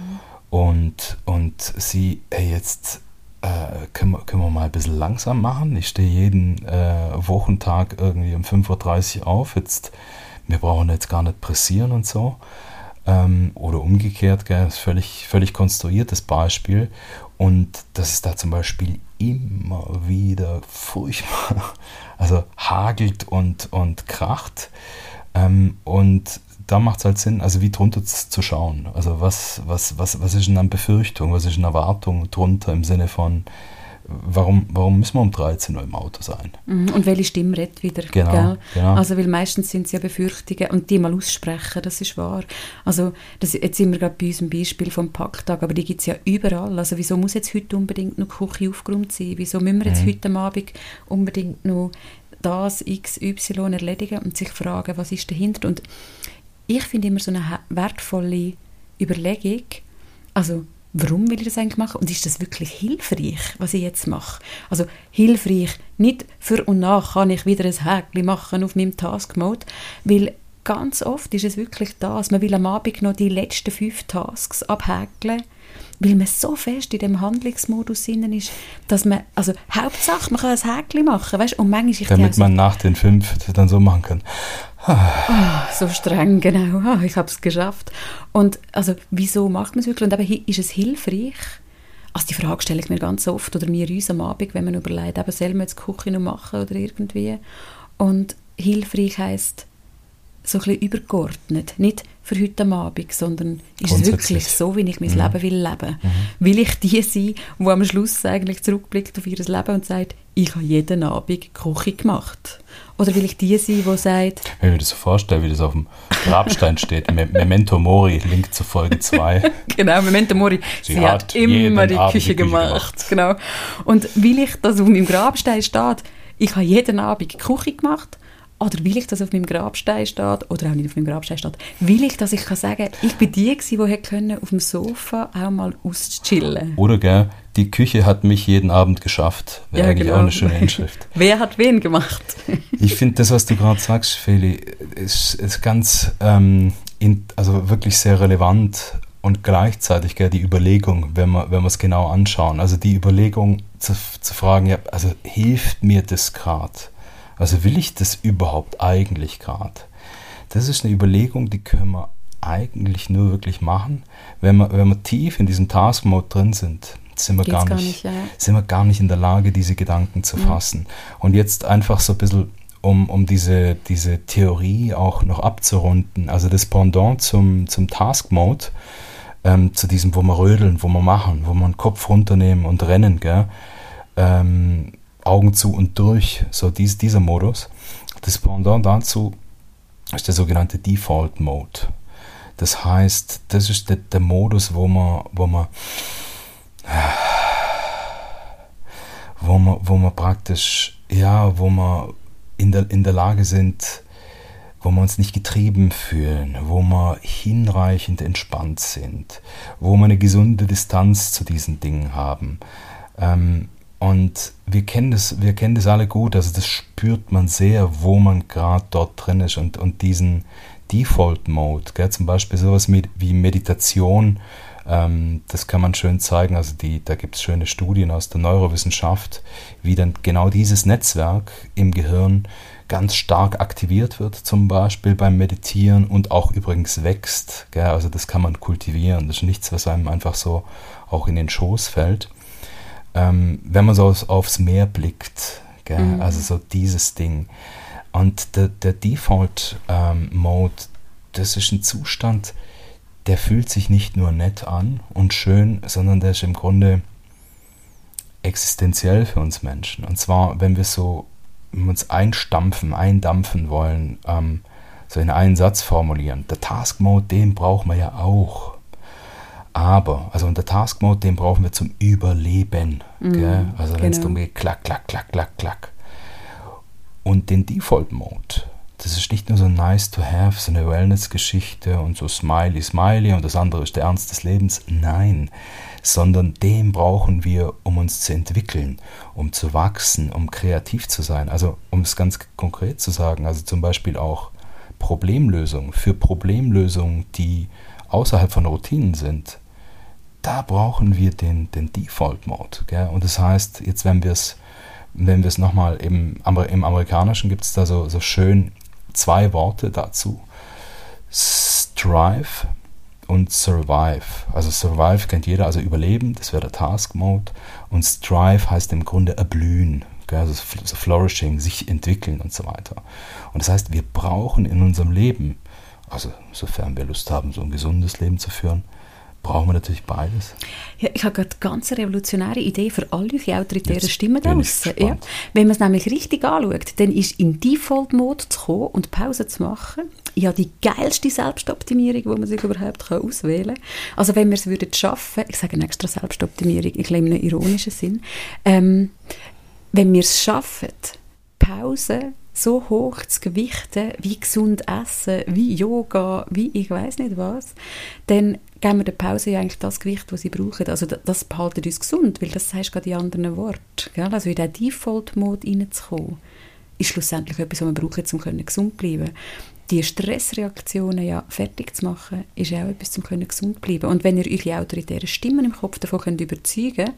Und, und sie, hey, jetzt äh, können, wir, können wir mal ein bisschen langsam machen. Ich stehe jeden äh, Wochentag irgendwie um 5.30 Uhr auf. Jetzt, wir brauchen jetzt gar nicht pressieren und so. Ähm, oder umgekehrt, gell, ist völlig, völlig konstruiertes Beispiel. Und dass es da zum Beispiel immer wieder furchtbar, also hagelt und, und kracht. Ähm, und da macht es halt Sinn, also wie drunter zu schauen. Also was, was, was, was ist denn an Befürchtung, was ist eine Erwartung drunter im Sinne von, warum, warum müssen wir um 13 Uhr im Auto sein? Mhm, und welche Stimme redet wieder? Genau, genau, Also weil meistens sind es ja Befürchtungen und die mal aussprechen, das ist wahr. Also das, jetzt sind wir gerade bei unserem Beispiel vom Packtag, aber die gibt es ja überall. Also wieso muss jetzt heute unbedingt noch die Küche aufgeräumt sein? Wieso müssen wir jetzt mhm. heute Abend unbedingt noch das XY erledigen und sich fragen, was ist dahinter? Und ich finde immer so eine wertvolle Überlegung, also warum will ich das eigentlich machen und ist das wirklich hilfreich, was ich jetzt mache? Also hilfreich, nicht für und nach kann ich wieder ein Häkchen machen auf meinem Task-Mode, weil ganz oft ist es wirklich das, man will am Abend noch die letzten fünf Tasks abhäkeln weil man so fest in dem Handlungsmodus drin ist, dass man, also Hauptsache, man kann ein Häkchen machen, weißt und manchmal Damit man nach den fünf dann so machen kann. Oh, so streng, genau. Oh, ich habe es geschafft. Und also, wieso macht man es wirklich? Und eben, ist es hilfreich? Also die Frage stelle ich mir ganz oft, oder mir uns am Abend, wenn man überlegt, eben, soll man jetzt Küche noch machen oder irgendwie? Und hilfreich heisst, so ein bisschen übergeordnet. Nicht für heute Abend, sondern ist es wirklich so, wie ich mein mhm. Leben will leben? Mhm. Will ich die sein, die am Schluss eigentlich zurückblickt auf ihr Leben und sagt, ich habe jeden Abend Küche gemacht? Oder will ich die sein, die sagt... Wenn ich mir das so vorstelle, wie das auf dem Grabstein steht, Memento Mori, Link zu Folge 2. genau, Memento Mori, sie, sie hat, hat immer die Küche, Küche gemacht. gemacht. Genau. Und will ich, dass auf meinem Grabstein steht, ich habe jeden Abend Küche gemacht oder will ich, dass auf meinem Grabstein steht, oder auch nicht auf meinem Grabstein steht, will ich, dass ich kann sagen ich bin die gewesen, die können auf dem Sofa auch mal auschillen Oder, gell, die Küche hat mich jeden Abend geschafft. Wäre ja, eigentlich genau. auch eine schöne Inschrift. Wer hat wen gemacht? ich finde das, was du gerade sagst, Feli, ist, ist ganz, ähm, in, also wirklich sehr relevant und gleichzeitig gell, die Überlegung, wenn wir wenn es genau anschauen, also die Überlegung zu, zu fragen, ja, also hilft mir das gerade? Also will ich das überhaupt eigentlich gerade? Das ist eine Überlegung, die können wir eigentlich nur wirklich machen, wenn wir, wenn wir tief in diesem Task Mode drin sind. Sind wir, gar nicht, gar nicht, ja. sind wir gar nicht in der Lage, diese Gedanken zu mhm. fassen. Und jetzt einfach so ein bisschen, um, um diese, diese Theorie auch noch abzurunden, also das Pendant zum, zum Task Mode, ähm, zu diesem, wo wir rödeln, wo wir machen, wo wir den Kopf runternehmen und rennen, gell? Ähm, Augen zu und durch, so dies, dieser Modus. Das Pendant dazu ist der sogenannte Default Mode. Das heißt, das ist der, der Modus, wo man, wo man, wo man, wo man praktisch, ja, wo man in der, in der Lage sind, wo wir uns nicht getrieben fühlen, wo wir hinreichend entspannt sind, wo wir eine gesunde Distanz zu diesen Dingen haben. Ähm, und wir kennen das, wir kennen das alle gut, also das spürt man sehr, wo man gerade dort drin ist und, und diesen Default-Mode, zum Beispiel sowas mit, wie Meditation, ähm, das kann man schön zeigen, also die, da gibt es schöne Studien aus der Neurowissenschaft, wie dann genau dieses Netzwerk im Gehirn ganz stark aktiviert wird, zum Beispiel beim Meditieren und auch übrigens wächst. Gell? Also das kann man kultivieren. Das ist nichts, was einem einfach so auch in den Schoß fällt. Ähm, wenn man so aufs, aufs Meer blickt, mhm. also so dieses Ding. Und der, der Default-Mode, ähm, das ist ein Zustand, der fühlt sich nicht nur nett an und schön, sondern der ist im Grunde existenziell für uns Menschen. Und zwar, wenn wir so uns einstampfen, eindampfen wollen, ähm, so in einen Satz formulieren. Der Task Mode, den brauchen wir ja auch. Aber, also der Task Mode, den brauchen wir zum Überleben. Mm, also wenn es genau. darum geht, klack, klack, klack, klack, klack. Und den Default Mode, das ist nicht nur so nice to have, so eine Wellness-Geschichte und so smiley, smiley und das andere ist der Ernst des Lebens. Nein, sondern den brauchen wir, um uns zu entwickeln, um zu wachsen, um kreativ zu sein. Also um es ganz konkret zu sagen, also zum Beispiel auch Problemlösungen, für Problemlösungen, die außerhalb von Routinen sind, da brauchen wir den, den Default-Mode. Und das heißt, jetzt wenn wir es wenn nochmal im, im Amerikanischen gibt es da so, so schön zwei Worte dazu. Strive und Survive. Also Survive kennt jeder, also Überleben, das wäre der Task Mode. Und Strive heißt im Grunde erblühen, also so Flourishing, sich entwickeln und so weiter. Und das heißt, wir brauchen in unserem Leben, also sofern wir Lust haben, so ein gesundes Leben zu führen, brauchen wir natürlich beides. Ja, ich habe gerade eine ganz revolutionäre Idee für all eure autoritären Stimmen draußen. Ja. Wenn man es nämlich richtig anschaut, dann ist in Default-Mode zu kommen und Pause zu machen, ja die geilste Selbstoptimierung, die man sich überhaupt kann auswählen kann. Also wenn wir es würden schaffen, ich sage eine extra Selbstoptimierung, ich glaube in einem ironischen Sinn, ähm, wenn wir es schaffen, Pause so hoch zu gewichten, wie gesund essen, wie Yoga, wie ich weiß nicht was, dann geben wir der Pause ja eigentlich das Gewicht, das sie brauchen. Also das behaltet uns gesund, weil das du gerade in anderen Worten. Also in diesen Default-Mode reinzukommen, ist schlussendlich etwas, was wir brauchen, um gesund zu bleiben die Stressreaktionen ja fertig zu machen, ist auch etwas, um gesund bleiben Und wenn ihr eure autoritären Stimmen im Kopf davon könnt überzeugen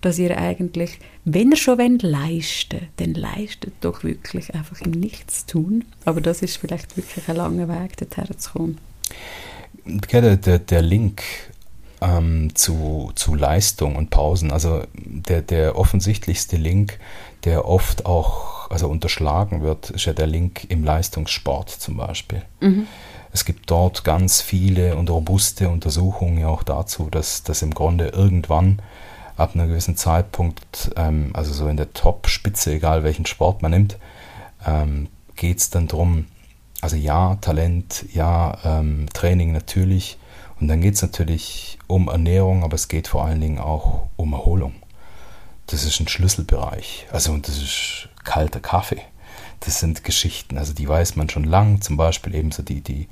dass ihr eigentlich, wenn ihr schon wollt, leisten dann leistet doch wirklich einfach im Nichtstun. Aber das ist vielleicht wirklich ein langer Weg, dorthin zu kommen. Der, der, der Link ähm, zu, zu Leistung und Pausen, also der, der offensichtlichste Link, der oft auch also unterschlagen wird, ist ja der Link im Leistungssport zum Beispiel. Mhm. Es gibt dort ganz viele und robuste Untersuchungen ja auch dazu, dass, dass im Grunde irgendwann ab einem gewissen Zeitpunkt, ähm, also so in der Top-Spitze, egal welchen Sport man nimmt, ähm, geht es dann darum, also ja, Talent, ja, ähm, Training natürlich. Und dann geht es natürlich um Ernährung, aber es geht vor allen Dingen auch um Erholung. Das ist ein Schlüsselbereich. Also und das ist kalter Kaffee. Das sind Geschichten, also die weiß man schon lang, zum Beispiel ebenso die, die,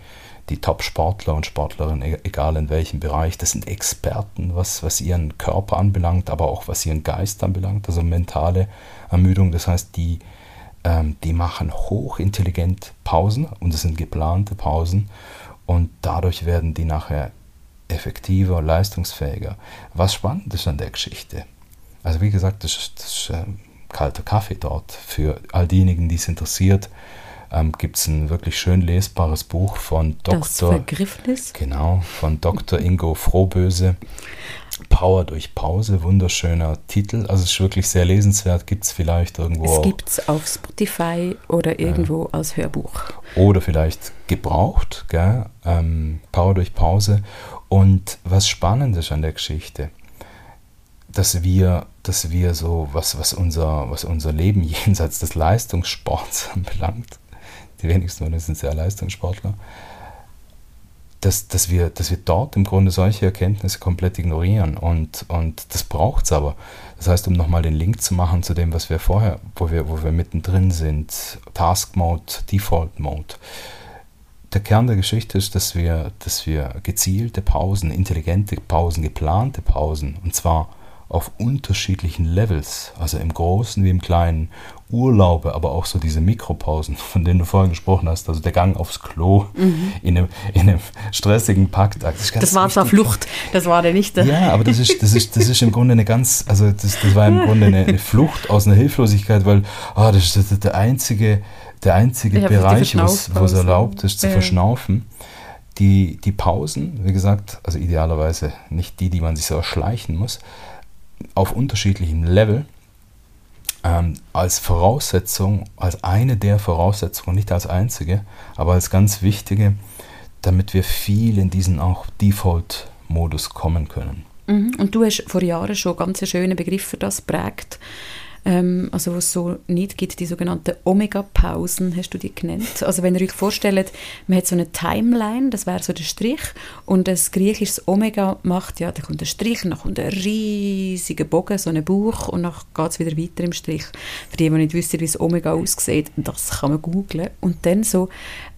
die Top-Sportler und Sportlerinnen, e-, egal in welchem Bereich, das sind Experten, was, was ihren Körper anbelangt, aber auch was ihren Geist anbelangt, also mentale Ermüdung. Das heißt, die, ähm, die machen hochintelligent Pausen und es sind geplante Pausen und dadurch werden die nachher effektiver, leistungsfähiger. Was spannend ist an der Geschichte, also wie gesagt, das ist, das ist äh, kalter Kaffee dort. Für all diejenigen, die es interessiert, ähm, gibt es ein wirklich schön lesbares Buch von Dr. Genau, von Dr. Ingo Frohböse. Power durch Pause, wunderschöner Titel. Also es ist wirklich sehr lesenswert. Gibt es vielleicht irgendwo. Es gibt es auf Spotify oder irgendwo äh, als Hörbuch. Oder vielleicht gebraucht, gell? Ähm, Power durch Pause. Und was spannend ist an der Geschichte, dass wir, dass wir so, was, was, unser, was unser Leben jenseits des Leistungssports anbelangt, die wenigsten von uns sind sehr Leistungssportler, dass, dass, wir, dass wir dort im Grunde solche Erkenntnisse komplett ignorieren. Und, und das braucht es aber. Das heißt, um nochmal den Link zu machen zu dem, was wir vorher, wo wir, wo wir mittendrin sind, Task Mode, Default Mode. Der Kern der Geschichte ist, dass wir, dass wir gezielte Pausen, intelligente Pausen, geplante Pausen, und zwar auf unterschiedlichen Levels, also im Großen wie im Kleinen, Urlaube, aber auch so diese Mikropausen, von denen du vorhin gesprochen hast, also der Gang aufs Klo mhm. in, einem, in einem stressigen Packtag. Das, das war zwar Flucht, das war der nicht. Ja, aber das ist, das ist, das ist im Grunde eine ganz, also das, das war im Grunde eine, eine Flucht aus einer Hilflosigkeit, weil oh, das ist der einzige, der einzige Bereich, wo es erlaubt ist zu ja. verschnaufen. Die, die Pausen, wie gesagt, also idealerweise nicht die, die man sich so erschleichen muss, auf unterschiedlichem Level ähm, als Voraussetzung, als eine der Voraussetzungen, nicht als einzige, aber als ganz wichtige, damit wir viel in diesen auch Default-Modus kommen können. Mhm. Und du hast vor Jahren schon ganz schöne Begriff für das prägt ähm, also was es so nicht gibt, die sogenannten Omega-Pausen, hast du die genannt. Also wenn ihr euch vorstellt, man hat so eine Timeline, das wäre so der Strich, und das griechische Omega macht, ja, da kommt ein Strich, dann kommt ein riesiger Bogen, so ein Buch, und dann geht es wieder weiter im Strich. Für die, die nicht wissen, wie das Omega aussieht, das kann man googlen. Und dann so,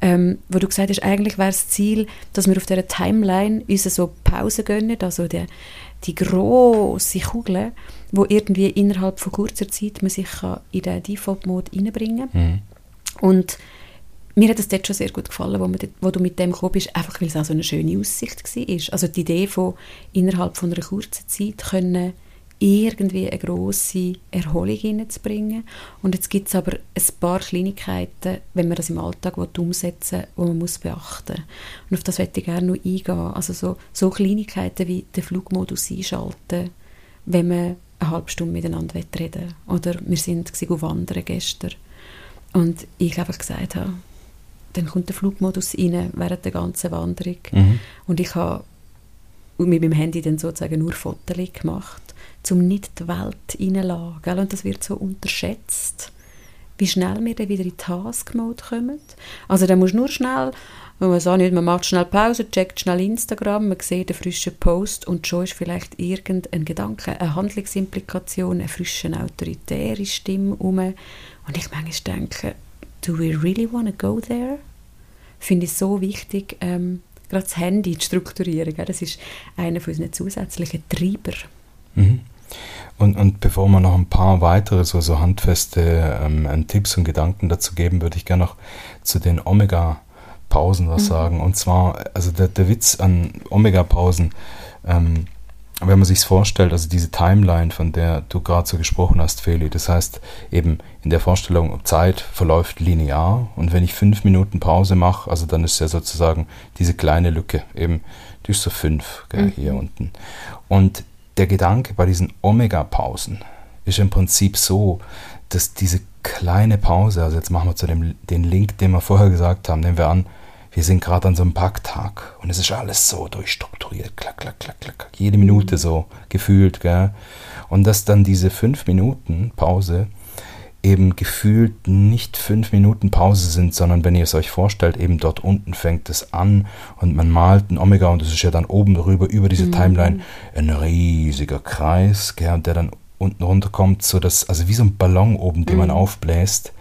ähm, wo du gesagt hast, eigentlich wäre das Ziel, dass wir auf dieser Timeline uns so Pausen gönnen, also die, die grosse Kugel, wo irgendwie innerhalb von kurzer Zeit man sich in den Default-Mode reinbringen kann. Mhm. Und mir hat es dort schon sehr gut gefallen, wo, dort, wo du mit dem gekommen bist, einfach weil es auch so eine schöne Aussicht war. Also die Idee von innerhalb von einer kurzen Zeit können irgendwie eine grosse Erholung hineinzubringen. Und jetzt gibt es aber ein paar Kleinigkeiten, wenn man das im Alltag umsetzen will, die man muss beachten muss. Und auf das möchte ich gerne noch eingehen. Also so, so Kleinigkeiten wie den Flugmodus einschalten, wenn man eine halbe Stunde miteinander reden Oder wir sind wandern gestern und ich einfach gesagt habe, dann kommt der Flugmodus rein während der ganzen Wanderung. Mhm. Und ich habe mit meinem Handy dann sozusagen nur Fotos gemacht, um nicht die Welt reinzulassen. Und das wird so unterschätzt, wie schnell wir dann wieder in Task-Mode kommen. Also da muss nur schnell und man sagt nicht, man macht schnell Pause, checkt schnell Instagram, man sieht einen frischen Post und schon ist vielleicht irgendein Gedanke, eine Handlungsimplikation, eine frische, autoritäre Stimme um. Und ich manchmal denke, do we really want to go there? Finde ich so wichtig, ähm, gerade das Handy zu strukturieren. Gell? Das ist einer von unseren zusätzlichen Treiber. Mhm. Und, und bevor wir noch ein paar weitere so, so handfeste ähm, Tipps und Gedanken dazu geben, würde ich gerne noch zu den Omega- Pausen was mhm. sagen. Und zwar, also der, der Witz an Omega-Pausen, ähm, wenn man sich vorstellt, also diese Timeline, von der du gerade so gesprochen hast, Feli, das heißt eben in der Vorstellung, Zeit verläuft linear und wenn ich fünf Minuten Pause mache, also dann ist ja sozusagen diese kleine Lücke, eben, die ist so fünf, gell, mhm. hier unten. Und der Gedanke bei diesen Omega-Pausen ist im Prinzip so, dass diese kleine Pause, also jetzt machen wir zu dem den Link, den wir vorher gesagt haben, nehmen wir an, wir sind gerade an so einem Packtag und es ist alles so durchstrukturiert, klack, klack, klack, klack, jede Minute so gefühlt, gell? Und dass dann diese fünf Minuten Pause eben gefühlt nicht fünf Minuten Pause sind, sondern wenn ihr es euch vorstellt, eben dort unten fängt es an und man malt ein Omega und es ist ja dann oben drüber über diese mhm. Timeline ein riesiger Kreis, gell, der dann unten runterkommt, so dass, also wie so ein Ballon oben, den mhm. man aufbläst.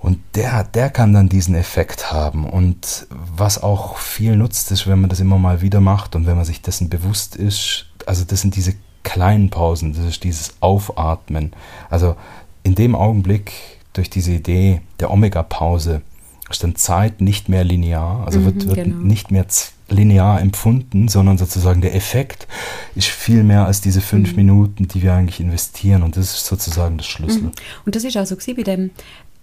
Und der, der kann dann diesen Effekt haben. Und was auch viel nutzt, ist, wenn man das immer mal wieder macht und wenn man sich dessen bewusst ist, also das sind diese kleinen Pausen, das ist dieses Aufatmen. Also in dem Augenblick, durch diese Idee der Omega-Pause, ist dann Zeit nicht mehr linear, also mhm, wird, wird genau. nicht mehr linear empfunden, sondern sozusagen der Effekt ist viel mehr als diese fünf mhm. Minuten, die wir eigentlich investieren und das ist sozusagen das Schlüssel. Mhm. Und das ist auch so bei dem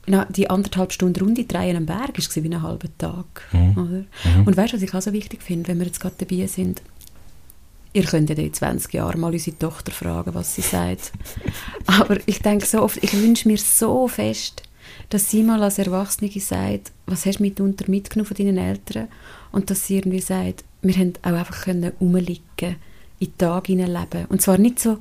die anderthalb Stunden Runde drehen am Berg war wie ein halber Tag. Mhm. Mhm. Und weißt du, was ich auch so wichtig finde, wenn wir jetzt gerade dabei sind? Ihr könnt ja in 20 Jahren mal unsere Tochter fragen, was sie sagt. Aber ich denke so oft, ich wünsche mir so fest, dass sie mal als Erwachsene sagt, was hast du mitunter mitgenommen von deinen Eltern? Und dass sie irgendwie sagt, wir haben auch einfach können rumliegen, in den Tag hineinleben. Und zwar nicht so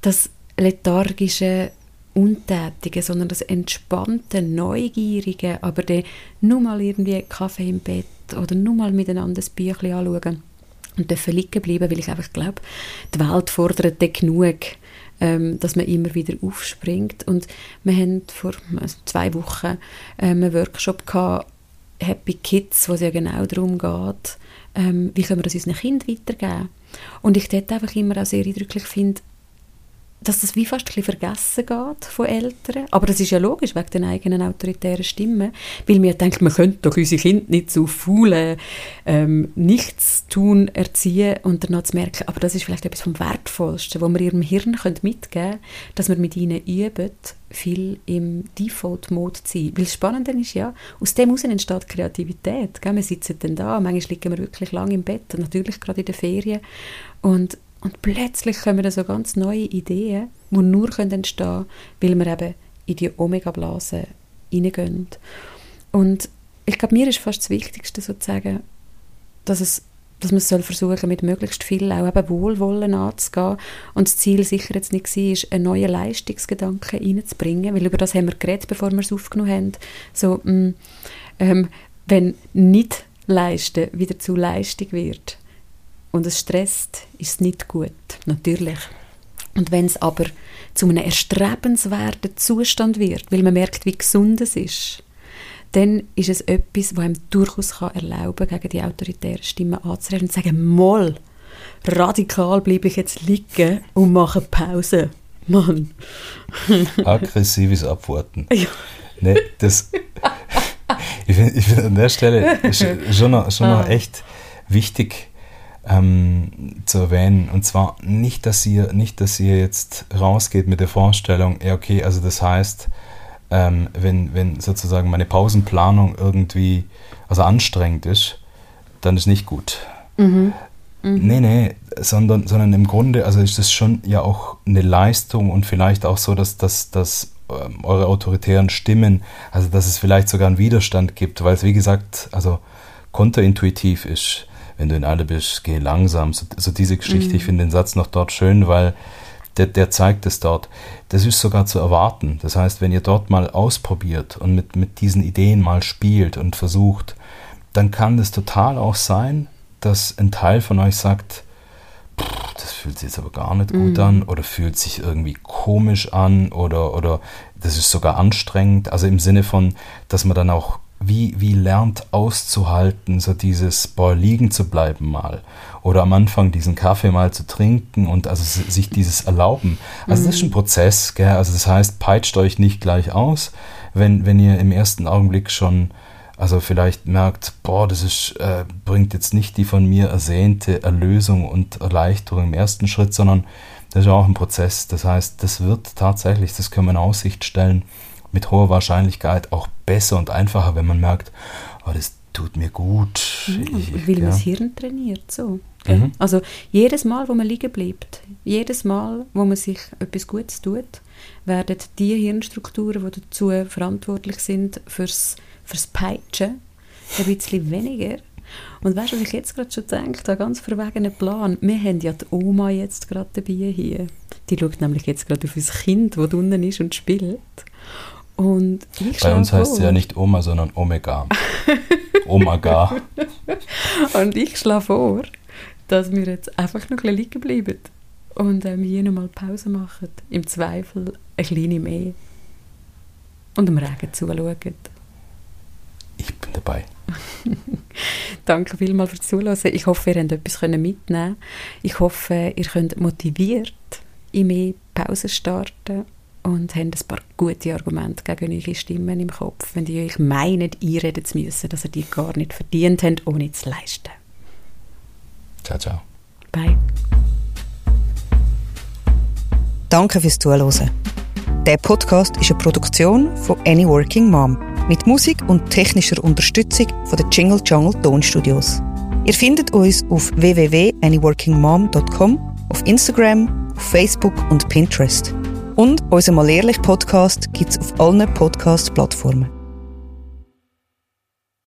das lethargische Untätige, sondern das entspannte, neugierige, aber dann nur mal irgendwie Kaffee im Bett oder nur mal miteinander das Büchlein anschauen und dürfen liegen bleiben, weil ich einfach glaube, die Welt fordert genug, ähm, dass man immer wieder aufspringt. Und wir haben vor also zwei Wochen ähm, einen Workshop gehabt, Happy Kids, wo es ja genau darum geht, ähm, wie können wir das unseren Kindern weitergeben. Und ich dort einfach immer auch sehr eindrücklich finde, dass das wie fast ein vergessen geht von Eltern. Aber das ist ja logisch, wegen den eigenen autoritären Stimmen. Weil wir denken, man könnte doch unsere Kinder nicht so faule ähm, Nichtstun erziehen und danach zu merken, aber das ist vielleicht etwas vom Wertvollsten, was wir ihrem Hirn mitgeben können, dass wir mit ihnen üben, viel im Default-Mode zu sein. Weil das Spannende ist ja, aus dem heraus entsteht Kreativität. Gell? Wir sitzen dann da, manchmal liegen wir wirklich lange im Bett, natürlich gerade in den Ferien und und plötzlich kommen da so ganz neue Ideen, die nur entstehen können, weil wir eben in die Omega-Blase reingehen. Und ich glaube, mir ist fast das Wichtigste sozusagen, dass es dass man soll versuchen mit möglichst viel auch eben Wohlwollen anzugehen. Und das Ziel sicher jetzt nicht war, einen neuen Leistungsgedanken reinzubringen, weil über das haben wir geredet, bevor wir es aufgenommen haben. So, mh, mm, ähm, wenn nicht Leisten wieder zu Leistung wird, und es stresst, ist es nicht gut, natürlich. Und wenn es aber zu einem erstrebenswerten Zustand wird, weil man merkt, wie gesund es ist, dann ist es etwas, was einem durchaus kann erlauben kann, gegen die autoritären Stimmen anzureden und zu sagen, mal, radikal bleibe ich jetzt liegen und mache Pause. Mann. Aggressives Abwarten. Ja. Nee, das, ich finde find an der Stelle schon noch, schon noch ah. echt wichtig, ähm, zu erwähnen. Und zwar nicht, dass ihr, nicht, dass ihr jetzt rausgeht mit der Vorstellung, ja, okay, also das heißt, ähm, wenn, wenn sozusagen meine Pausenplanung irgendwie also anstrengend ist, dann ist nicht gut. Mhm. Mhm. Nee, nee, sondern, sondern im Grunde, also ist das schon ja auch eine Leistung und vielleicht auch so, dass, dass, dass ähm, eure autoritären Stimmen, also dass es vielleicht sogar einen Widerstand gibt, weil es wie gesagt, also kontraintuitiv ist wenn du in Alle bist, geh langsam. So, so diese Geschichte, mhm. ich finde den Satz noch dort schön, weil der, der zeigt es dort. Das ist sogar zu erwarten. Das heißt, wenn ihr dort mal ausprobiert und mit, mit diesen Ideen mal spielt und versucht, dann kann es total auch sein, dass ein Teil von euch sagt, das fühlt sich jetzt aber gar nicht gut mm. an oder fühlt sich irgendwie komisch an oder, oder das ist sogar anstrengend. Also im Sinne von, dass man dann auch wie, wie lernt auszuhalten, so dieses, boah, liegen zu bleiben mal. Oder am Anfang diesen Kaffee mal zu trinken und also sich dieses erlauben. Also das ist ein mhm. Prozess, gell? Also das heißt, peitscht euch nicht gleich aus, wenn, wenn ihr im ersten Augenblick schon, also vielleicht merkt, boah, das ist, äh, bringt jetzt nicht die von mir ersehnte Erlösung und Erleichterung im ersten Schritt, sondern das ist auch ein Prozess. Das heißt, das wird tatsächlich, das können wir in Aussicht stellen, mit hoher Wahrscheinlichkeit auch besser und einfacher, wenn man merkt, oh, das tut mir gut. Ich, weil ja. man das Hirn trainiert. So. Mhm. Also jedes Mal, wo man liegen bleibt, jedes Mal, wo man sich etwas Gutes tut, werden die Hirnstrukturen, die dazu verantwortlich sind, fürs, fürs Peitschen, ein bisschen weniger. Und weißt du, was ich jetzt gerade schon denke, da ganz verwegenen Plan, wir haben ja die Oma jetzt gerade dabei hier. Die schaut nämlich jetzt gerade auf unser Kind, das unten ist und spielt. Und ich Bei uns heißt sie ja nicht Oma, sondern Omega. Omega. und ich schlage vor, dass wir jetzt einfach noch ein liegen bleiben und ähm, hier nochmal Pause machen. Im Zweifel ein kleine mehr. Und dem Regen zuschauen. Ich bin dabei. Danke vielmals fürs Zuhören. Ich hoffe, ihr könnt etwas mitnehmen Ich hoffe, ihr könnt motiviert in mehr Pause starten und haben ein paar gute Argumente gegen eure Stimmen im Kopf, wenn die euch meinen, einreden zu müssen, dass ihr die gar nicht verdient habt, ohne zu leisten. Ciao, ciao. Bye. Danke fürs Zuhören. Der Podcast ist eine Produktion von Any Working Mom mit Musik und technischer Unterstützung von den Jingle Jungle Tonstudios. Ihr findet uns auf www.anyworkingmom.com, auf Instagram, auf Facebook und Pinterest. Und unser Mal Ehrlich Podcast gibt es auf allen Podcast-Plattformen.